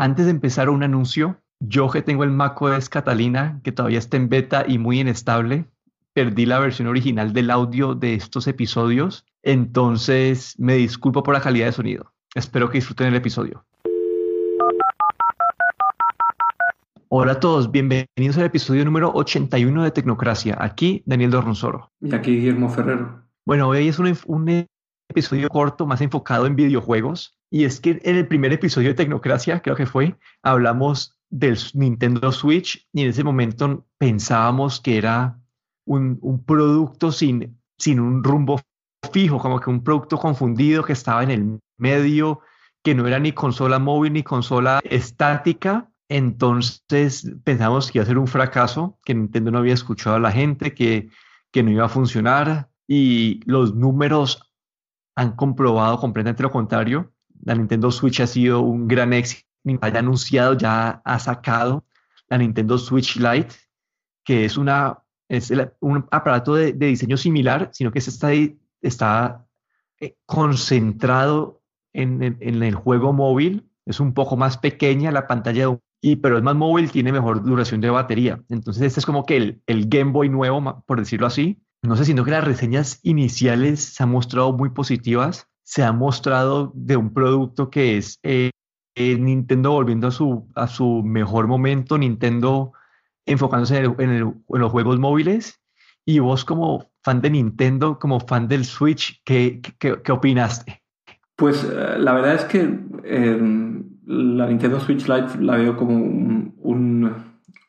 Antes de empezar un anuncio, yo que tengo el macOS Catalina, que todavía está en beta y muy inestable, perdí la versión original del audio de estos episodios, entonces me disculpo por la calidad de sonido. Espero que disfruten el episodio. Hola a todos, bienvenidos al episodio número 81 de Tecnocracia. Aquí Daniel Dornzoro. Y aquí Guillermo Ferrero. Bueno, hoy es un, un episodio corto más enfocado en videojuegos. Y es que en el primer episodio de Tecnocracia, creo que fue, hablamos del Nintendo Switch y en ese momento pensábamos que era un, un, producto sin, sin un rumbo fijo, como que un producto confundido que estaba en el medio, que no era ni consola móvil ni consola estática. Entonces pensamos que iba a ser un fracaso, que Nintendo no había escuchado a la gente, que, que no iba a funcionar y los números han comprobado completamente lo contrario. La Nintendo Switch ha sido un gran éxito haya anunciado, ya ha sacado la Nintendo Switch Lite, que es, una, es un aparato de, diseño similar, sino que está, está eh, concentrado en, en, el juego móvil. Es un poco más pequeña la pantalla, pero es más móvil, tiene mejor duración de batería. Entonces, este es como que el, el Game Boy nuevo, por decirlo así. No sé, sino que las reseñas iniciales se han mostrado muy positivas. Se ha mostrado de un producto que es eh, eh, Nintendo volviendo a su, a su mejor momento, Nintendo enfocándose en, los juegos móviles. Y vos como fan de Nintendo, como fan del Switch, ¿qué, qué, opinaste? Pues eh, la verdad es que em, la Nintendo Switch Lite la veo como un,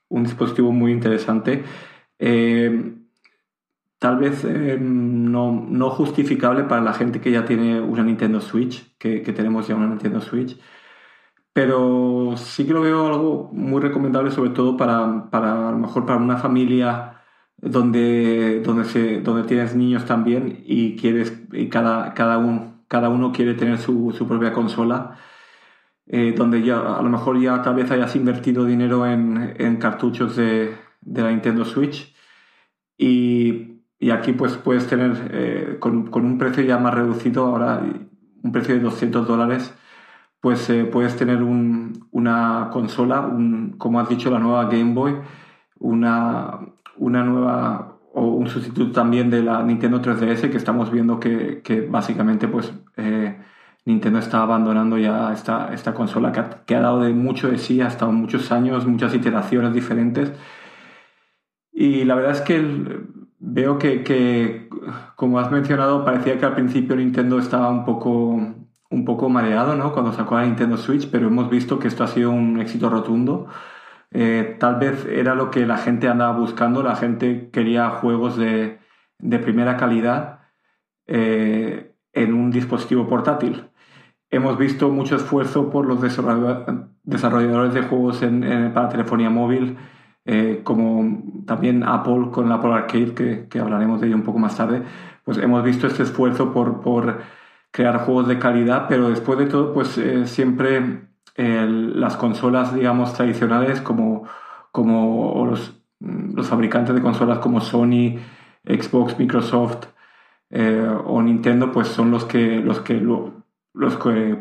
un, dispositivo muy interesante. Em, tal vez em, no, no, justificable para la gente que ya tiene una Nintendo Switch, que, que tenemos ya una Nintendo Switch pero sí que lo veo algo muy recomendable, sobre todo para, para a lo mejor para una familia donde, donde, se, donde tienes niños también y quieres y cada, cada, un, cada uno quiere tener su, su propia consola. Eh, donde ya a lo mejor ya tal vez hayas invertido dinero en, en cartuchos de, de, la Nintendo Switch y, y aquí pues puedes tener eh, con, con, un precio ya más reducido ahora un precio de 200 dólares pues eh, puedes tener una consola, como has dicho, la nueva Game Boy, una, una nueva o un sustituto también de la Nintendo 3DS que estamos viendo que, básicamente pues eh, Nintendo está abandonando ya esta, esta consola que ha, dado de mucho de sí, ha estado muchos años, muchas iteraciones diferentes. Y la verdad es que veo que, como has mencionado, parecía que al principio Nintendo estaba un poco un poco mareado ¿no? cuando sacó la Nintendo Switch, pero hemos visto que esto ha sido un éxito rotundo. Eh, tal vez era lo que la gente andaba buscando, la gente quería juegos de, de primera calidad eh, en un dispositivo portátil. Hemos visto mucho esfuerzo por los desarrolladores de juegos en, para telefonía móvil, eh, como también Apple con el Apple Arcade, que, hablaremos de ello un poco más tarde. Pues hemos visto este esfuerzo por, por crear juegos de calidad, pero después de todo, pues eh, siempre las consolas, digamos, tradicionales como, como los, los, fabricantes de consolas como Sony, Xbox, Microsoft eh, o Nintendo, pues son los que, los que, los que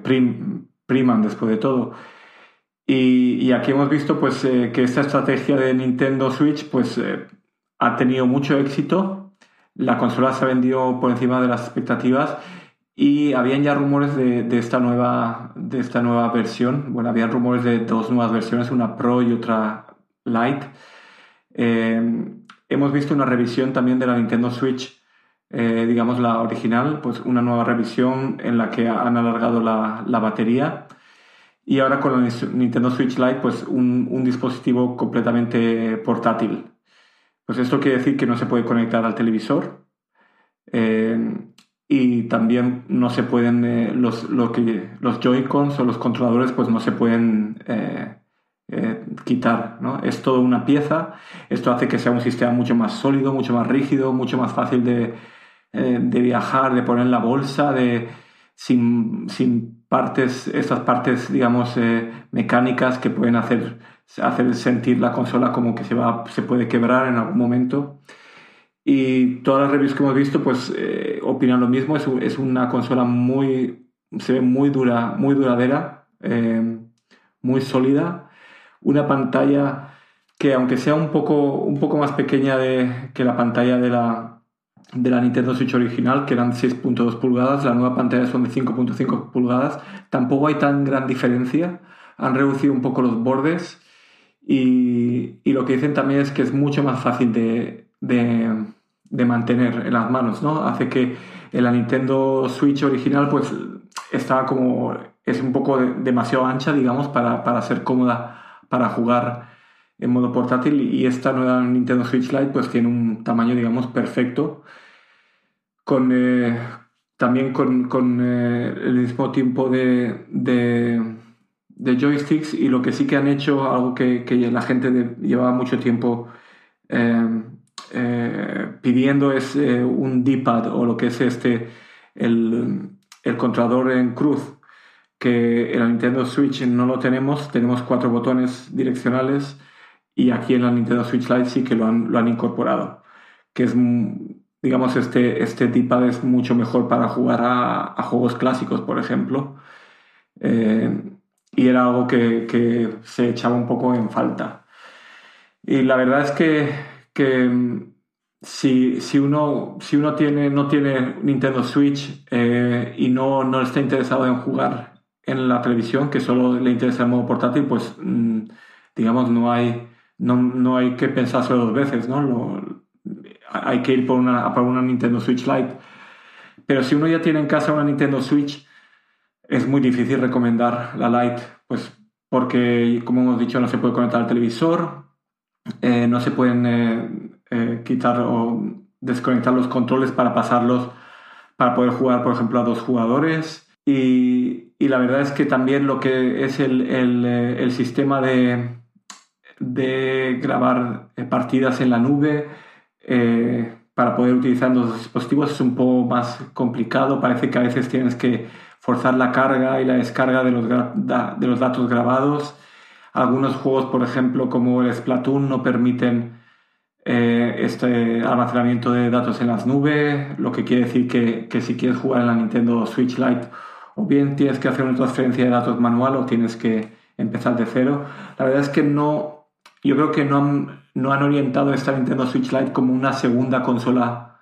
priman después de todo. Y, aquí hemos visto pues, eh, que esta estrategia de Nintendo Switch pues, ha tenido mucho éxito. La consola se ha vendido por encima de las expectativas y habían ya rumores de, de, esta nueva, de esta nueva versión. Bueno, habían rumores de dos nuevas versiones, una Pro y otra Lite. Eh, hemos visto una revisión también de la Nintendo Switch, eh, digamos la original, pues una nueva revisión en la que han alargado la, la batería. Y ahora con la Nintendo Switch Lite, pues un, un, dispositivo completamente portátil. Pues esto quiere decir que no se puede conectar al televisor. Eh, y también no se pueden, eh, los, lo los Joy-Cons o los controladores pues no se pueden eh, quitar, ¿no? Es todo una pieza, esto hace que sea un sistema mucho más sólido, mucho más rígido, mucho más fácil de, de viajar, de poner en la bolsa, de, sin, sin partes, estas partes, digamos, mecánicas que pueden hacer, hacer sentir la consola como que se, va, se puede quebrar en algún momento. Y todas las reviews que hemos visto, pues eh, opinan lo mismo. Es, es, una consola muy, se ve muy dura, muy duradera, eh, muy sólida, una pantalla que aunque sea un poco, un poco más pequeña de, que la pantalla de la, de la Nintendo Switch original, que eran 6.2 pulgadas, la nueva pantalla son de 5.5 pulgadas, tampoco hay tan gran diferencia, han reducido un poco los bordes y, y lo que dicen también es que es mucho más fácil de, de, mantener en las manos, ¿no? Hace que en la Nintendo Switch original pues está como, es un poco demasiado ancha, digamos, para, para ser cómoda para jugar en modo portátil y esta nueva Nintendo Switch Lite pues tiene un tamaño digamos perfecto con eh, también con, eh, el mismo tiempo de, de, joysticks y lo que sí que han hecho algo que, que la gente llevaba mucho tiempo eh, pidiendo es un D-pad o lo que es este el, el controlador en cruz que en la Nintendo Switch no lo tenemos. Tenemos cuatro botones direccionales y aquí en la Nintendo Switch Lite sí que lo han, lo han incorporado, que es, digamos, este, este D-pad es mucho mejor para jugar a, juegos clásicos, por ejemplo, eh, y era algo que, que, se echaba un poco en falta. Y la verdad es que, que si, si, uno, si uno tiene, no tiene Nintendo Switch eh, y no, no está interesado en jugar en la televisión, que solo le interesa el modo portátil, pues mm, digamos no hay no, no hay que pensárselo dos veces, ¿no? hay que ir por una, una Nintendo Switch Lite. Pero si uno ya tiene en casa una Nintendo Switch, es muy difícil recomendar la Lite, pues porque, como hemos dicho, no se puede conectar al televisor, eh, no se pueden eh, eh, quitar o desconectar los controles para pasarlos, para poder jugar, por ejemplo, a dos jugadores. Y, la verdad es que también lo que es el, el sistema de, de grabar eh, partidas en la nube eh, para poder utilizar los dispositivos es un poco más complicado. Parece que a veces tienes que forzar la carga y la descarga de los, de los datos grabados. Algunos juegos, por ejemplo, como el Splatoon, no permiten eh, este almacenamiento de datos en las nubes, lo que quiere decir que, que, si quieres jugar en la Nintendo Switch Lite, o bien tienes que hacer una transferencia de datos manual o tienes que empezar de cero. La verdad es que no, yo creo que no han, no han orientado esta Nintendo Switch Lite como una segunda consola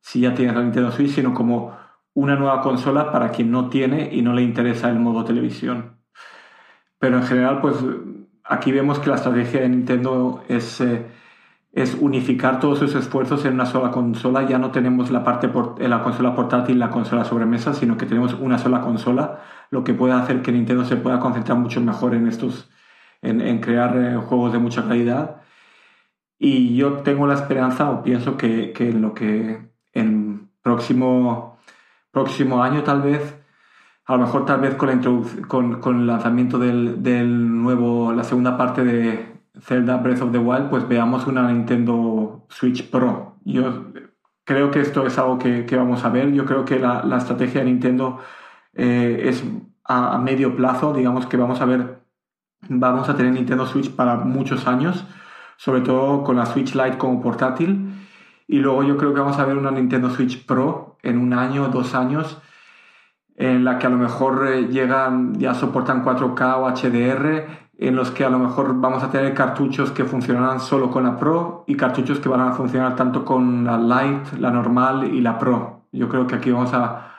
si ya tienes la Nintendo Switch, sino como una nueva consola para quien no tiene y no le interesa el modo televisión. Pero en general, pues aquí vemos que la estrategia de Nintendo es, eh, es unificar todos sus esfuerzos en una sola consola. Ya no tenemos la parte por, la consola portátil, la consola sobremesa, sino que tenemos una sola consola, lo que puede hacer que Nintendo se pueda concentrar mucho mejor en estos en, crear eh, juegos de mucha calidad. Y yo tengo la esperanza o pienso que, que en lo que en próximo, próximo año tal vez, a lo mejor tal vez con, la con, con el lanzamiento del, del, nuevo, la segunda parte de Zelda Breath of the Wild, pues veamos una Nintendo Switch Pro. Yo creo que esto es algo que, que vamos a ver. Yo creo que la, la estrategia de Nintendo eh, es a, a, medio plazo, digamos que vamos a ver vamos a tener Nintendo Switch para muchos años, sobre todo con la Switch Lite como portátil. Y luego yo creo que vamos a ver una Nintendo Switch Pro en un año dos años, en la que a lo mejor eh, llegan, ya soportan 4K o HDR, en los que a lo mejor vamos a tener cartuchos que funcionarán solo con la Pro y cartuchos que van a funcionar tanto con la Lite, la normal y la Pro. Yo creo que aquí vamos a...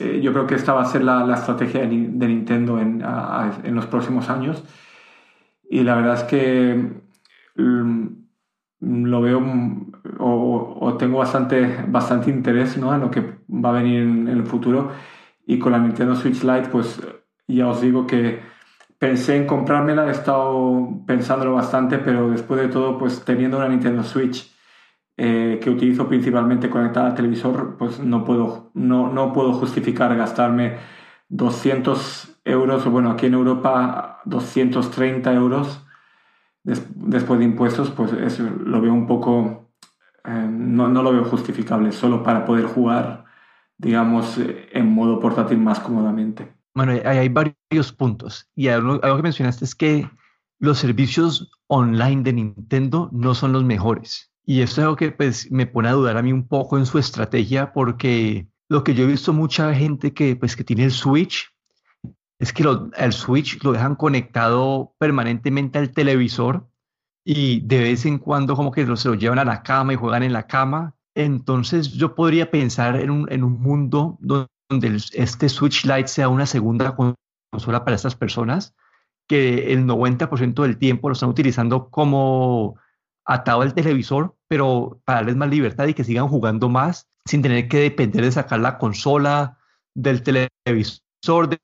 Eh, yo creo que esta va a ser la, estrategia de, Nintendo en, en los próximos años. Y la verdad es que mm, lo veo mm, o, tengo bastante, bastante interés ¿no? en lo que va a venir en, el futuro. Y con la Nintendo Switch Lite, pues ya os digo que pensé en comprármela, he estado pensándolo bastante, pero después de todo, pues teniendo una Nintendo Switch eh, que utilizo principalmente conectada al televisor, pues no puedo, no, no puedo justificar gastarme 200 euros, o bueno, aquí en Europa 230 euros después de impuestos, pues eso lo veo un poco, eh, no, no, lo veo justificable, solo para poder jugar, digamos, en modo portátil más cómodamente. Bueno, hay, hay varios puntos. Y algo, algo que mencionaste es que los servicios online de Nintendo no son los mejores. Y esto es algo que pues, me pone a dudar a mí un poco en su estrategia porque lo que yo he visto mucha gente que, pues, que tiene el Switch es que el Switch lo dejan conectado permanentemente al televisor y de vez en cuando como que se lo llevan a la cama y juegan en la cama. Entonces yo podría pensar en un, en un mundo donde este Switch Lite sea una segunda consola para estas personas, que el 90% del tiempo lo están utilizando como atado al televisor, pero para darles más libertad y que sigan jugando más sin tener que depender de sacar la consola del televisor, de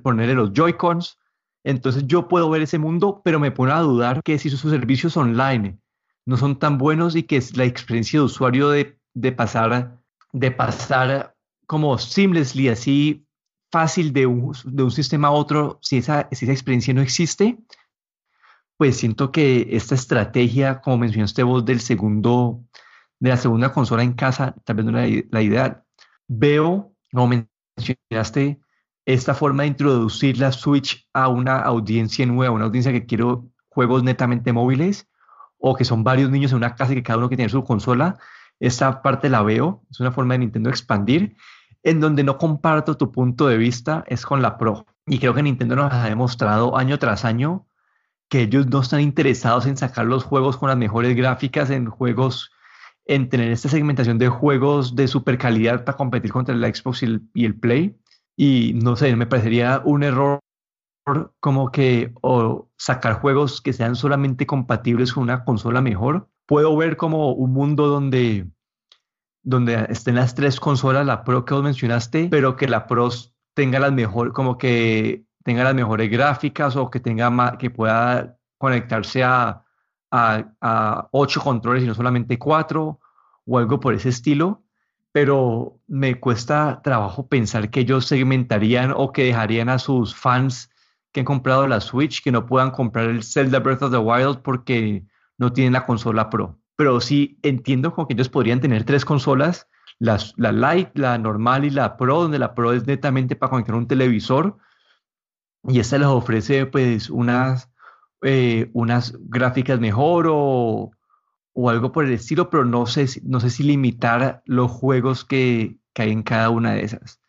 ponerle, los Joy-Cons. Entonces yo puedo ver ese mundo, pero me pone a dudar que si sus servicios online no son tan buenos y que la experiencia de usuario de, de pasar de pasar como seamlessly, así fácil de un, de un sistema a otro, si esa, si esa experiencia no existe, pues siento que esta estrategia, como mencionaste vos, del segundo, de la segunda consola en casa, tal vez la ideal. Veo, como mencionaste, esta forma de introducir la Switch a una audiencia nueva, una audiencia que quiere juegos netamente móviles o que son varios niños en una casa y que cada uno que tiene su consola, esta parte la veo, es una forma de Nintendo expandir. En donde no comparto tu punto de vista es con la Pro. Y creo que Nintendo nos ha demostrado año tras año que ellos no están interesados en sacar los juegos con las mejores gráficas, en juegos, en tener esta segmentación de juegos de super calidad para competir contra el Xbox y el, y el Play y no sé, me parecería un error como que o sacar juegos que sean solamente compatibles con una consola mejor. Puedo ver como un mundo donde, donde estén las tres consolas, la Pro que vos mencionaste, pero que la Pro tenga las mejores, como que tenga las mejores gráficas o que tenga que pueda conectarse a, a, a ocho controles y no solamente cuatro o algo por ese estilo pero me cuesta trabajo pensar que ellos segmentarían o que dejarían a sus fans que han comprado la Switch que no puedan comprar el Zelda Breath of the Wild porque no tienen la consola Pro. Pero sí entiendo como que ellos podrían tener tres consolas, la, la Lite, la normal y la Pro, donde la Pro es netamente para conectar un televisor y esta les ofrece pues unas, eh, unas gráficas mejor o, o algo por el estilo, pero no sé, no sé si limitar los juegos que, que hay en cada una de esas.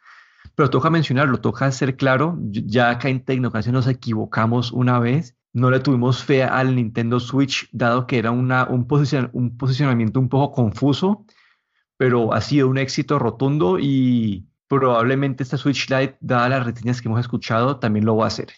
Pero toca mencionarlo, toca ser claro, ya acá en Tecnocracia nos equivocamos una vez, no le tuvimos fe al Nintendo Switch, dado que era una, un, un posicionamiento un poco confuso, pero ha sido un éxito rotundo y probablemente esta Switch Lite, dadas las reseñas que hemos escuchado, también lo va a hacer.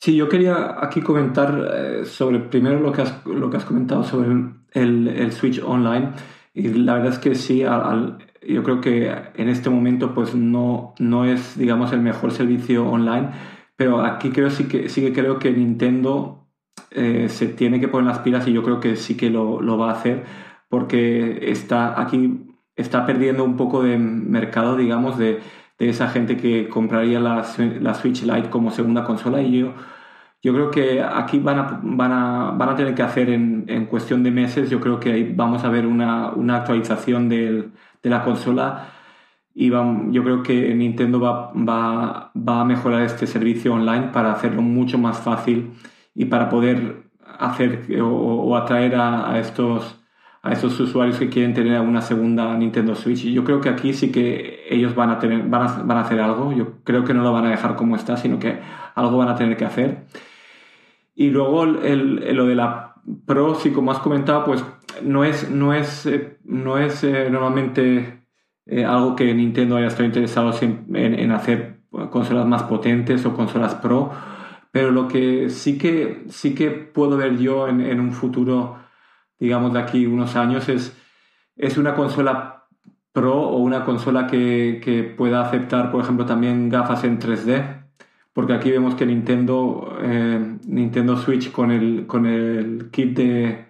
Sí, yo quería aquí comentar eh, sobre primero lo que has, comentado sobre el, Switch Online. Y la verdad es que sí, yo creo que en este momento pues no, no es, digamos, el mejor servicio online, pero aquí creo sí que, sí que creo que Nintendo eh, se tiene que poner las pilas y yo creo que sí que lo, va a hacer porque está aquí está perdiendo un poco de mercado, digamos, de, de esa gente que compraría la, la Switch Lite como segunda consola. Y yo yo creo que aquí van a, van a, van a tener que hacer en, en, cuestión de meses, yo creo que vamos a ver una, una actualización de la consola. Y yo creo que Nintendo va, va, va, a mejorar este servicio online para hacerlo mucho más fácil y para poder hacer o, atraer a, estos, a estos usuarios que quieren tener una segunda Nintendo Switch. Y yo creo que aquí sí que ellos van a, tener, van a, van a hacer algo. Yo creo que no lo van a dejar como está, sino que algo van a tener que hacer. Y luego el, lo de la Pro, sí, como has comentado, pues no es, no es, eh, no es eh, normalmente eh, algo que Nintendo haya estado interesado en, en, hacer consolas más potentes o consolas Pro, pero lo que sí que, sí que puedo ver yo en, en un futuro, digamos de aquí unos años, es, es una consola Pro o una consola que, que pueda aceptar, por ejemplo, también gafas en 3D porque aquí vemos que Nintendo, eh, Nintendo Switch con el, con el kit de,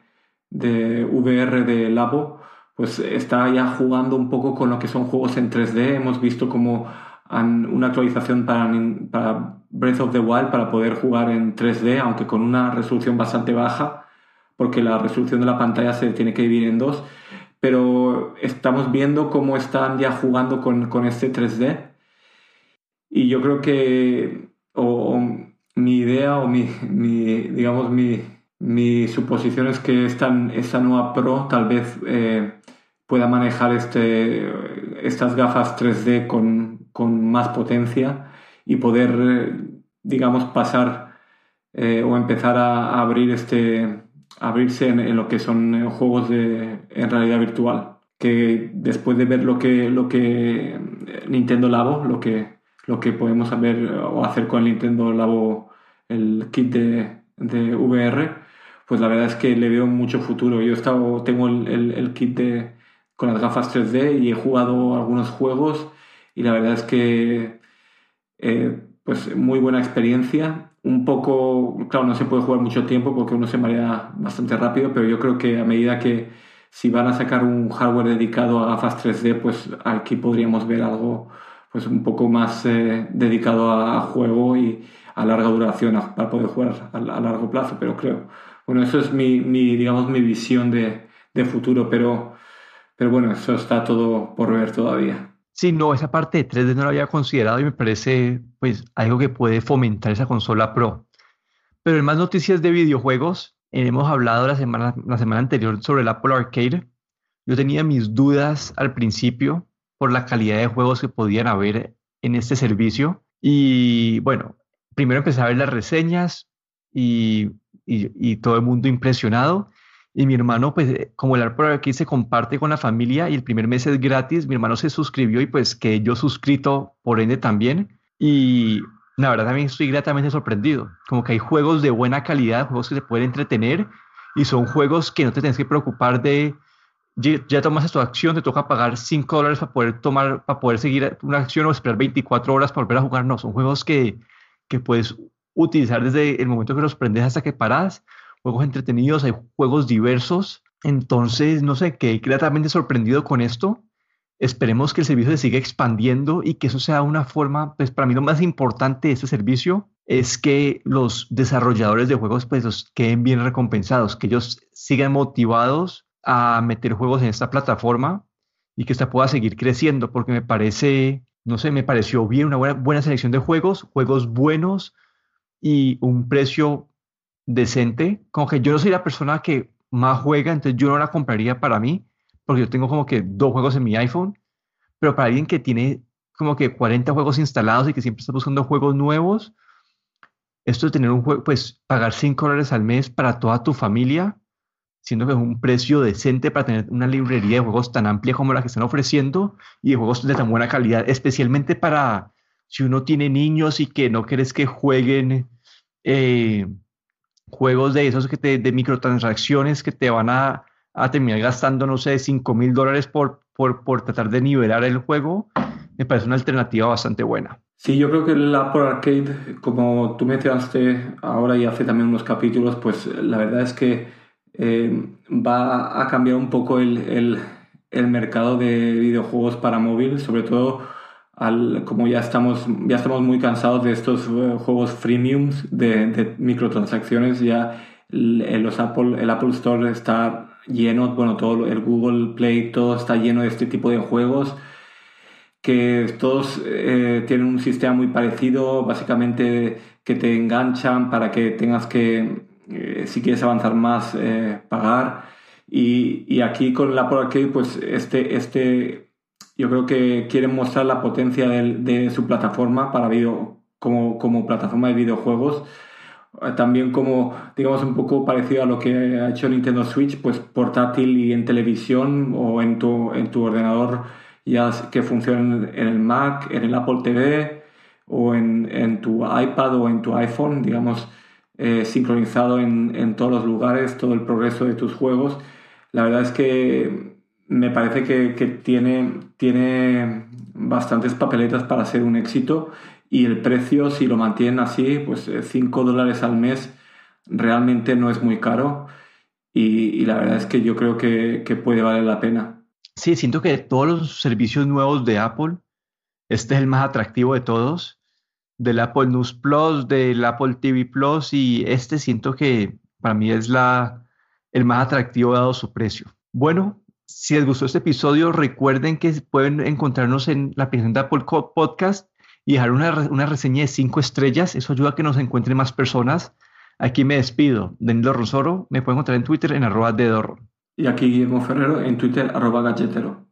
de VR de Labo, pues está ya jugando un poco con lo que son juegos en 3D. Hemos visto como una actualización para, para Breath of the Wild para poder jugar en 3D, aunque con una resolución bastante baja, porque la resolución de la pantalla se tiene que dividir en dos. Pero estamos viendo cómo están ya jugando con, con este 3D. Y yo creo que o, mi idea o mi, digamos, mi, mi, suposición es que esta, nueva Pro tal vez eh, pueda manejar este, estas gafas 3D con, con, más potencia y poder, digamos, pasar o empezar a, abrir este, abrirse en, lo que son juegos de, en realidad virtual. Que después de ver lo que, lo que Nintendo Labo, lo que, lo que podemos saber o hacer con el Nintendo Labo, el kit de, de VR, pues la verdad es que le veo mucho futuro. Yo tengo el, el, kit de, con las gafas 3D y he jugado algunos juegos y la verdad es que eh, pues muy buena experiencia. Un poco, claro, no se puede jugar mucho tiempo porque uno se marea bastante rápido, pero yo creo que a medida que si van a sacar un hardware dedicado a gafas 3D, pues aquí podríamos ver algo pues un poco más eh, dedicado a, juego y a larga duración para poder jugar a, largo plazo, pero creo, bueno, eso es mi, digamos, mi visión de, futuro, pero, pero bueno, eso está todo por ver todavía. Sí, no, esa parte de 3D no lo había considerado y me parece pues algo que puede fomentar esa consola Pro. Pero en más noticias de videojuegos, hemos hablado la semana, la semana anterior sobre el Apple Arcade. Yo tenía mis dudas al principio por la calidad de juegos que podían haber en este servicio. Y bueno, primero empecé a ver las reseñas y, y, todo el mundo impresionado. Y mi hermano, pues como el Apple aquí se comparte con la familia y el primer mes es gratis, mi hermano se suscribió y pues que yo suscrito por ende también. Y la verdad también estoy gratamente sorprendido. Como que hay juegos de buena calidad, juegos que se pueden entretener y son juegos que no te tienes que preocupar de ya tomas tu acción, te toca pagar 5 dólares para poder tomar, para poder seguir una acción o esperar 24 horas para volver a jugar. No, son juegos que, que puedes utilizar desde el momento que los prendes hasta que paras. Juegos entretenidos, hay juegos diversos. Entonces, no sé, quedé gratamente sorprendido con esto. Esperemos que el servicio se siga expandiendo y que eso sea una forma, pues para mí lo más importante de este servicio es que los desarrolladores de juegos pues los queden bien recompensados, que ellos sigan motivados a meter juegos en esta plataforma y que esta pueda seguir creciendo, porque me parece, no sé, me pareció bien una buena, buena selección de juegos, juegos buenos y un precio decente. Como que yo no soy la persona que más juega, entonces yo no la compraría para mí, porque yo tengo como que dos juegos en mi iPhone, pero para alguien que tiene como que 40 juegos instalados y que siempre está buscando juegos nuevos, esto de tener un juego, pues pagar 5 dólares al mes para toda tu familia, siendo que es un precio decente para tener una librería de juegos tan amplia como la que están ofreciendo y de juegos de tan buena calidad, especialmente para si uno tiene niños y que no quieres que jueguen eh, juegos de esos que te, de microtransacciones que te van a, a terminar gastando, no sé, 5 mil dólares por, por, por tratar de nivelar el juego, me parece una alternativa bastante buena. Sí, yo creo que el Apple Arcade, como tú mencionaste ahora y hace también unos capítulos, pues la verdad es que eh, va a cambiar un poco el, mercado de videojuegos para móvil, sobre todo al, como ya estamos, ya estamos muy cansados de estos eh, juegos freemiums de, microtransacciones, ya el, los Apple, el Apple Store está lleno, bueno, todo el Google Play, todo está lleno de este tipo de juegos que todos eh, tienen un sistema muy parecido, básicamente que te enganchan para que tengas que eh, si quieres avanzar más, eh, pagar. Y, y, aquí con el Apple Arcade, pues este, este, yo creo que quieren mostrar la potencia de, de su plataforma para video, como, como plataforma de videojuegos. Eh, también como, digamos, un poco parecido a lo que ha hecho Nintendo Switch, pues portátil y en televisión o en tu, en tu ordenador, ya que funciona en el Mac, en el Apple TV o en, en tu iPad o en tu iPhone, digamos, eh, sincronizado en, en, todos los lugares, todo el progreso de tus juegos. La verdad es que me parece que, que tiene, tiene bastantes papeletas para ser un éxito y el precio, si lo mantienen así, pues 5 eh, dólares al mes realmente no es muy caro y, la verdad es que yo creo que, que puede valer la pena. Sí, siento que de todos los servicios nuevos de Apple, este es el más atractivo de todos del Apple News Plus, del Apple TV Plus y este siento que para mí es la, el más atractivo dado su precio. Bueno, si les gustó este episodio, recuerden que pueden encontrarnos en la aplicación de Apple Podcast y dejar una, una reseña de cinco estrellas. Eso ayuda a que nos encuentren más personas. Aquí me despido. Danilo Rosoro, me pueden encontrar en Twitter en arroba de Y aquí Guillermo Ferrero en Twitter arroba galletero.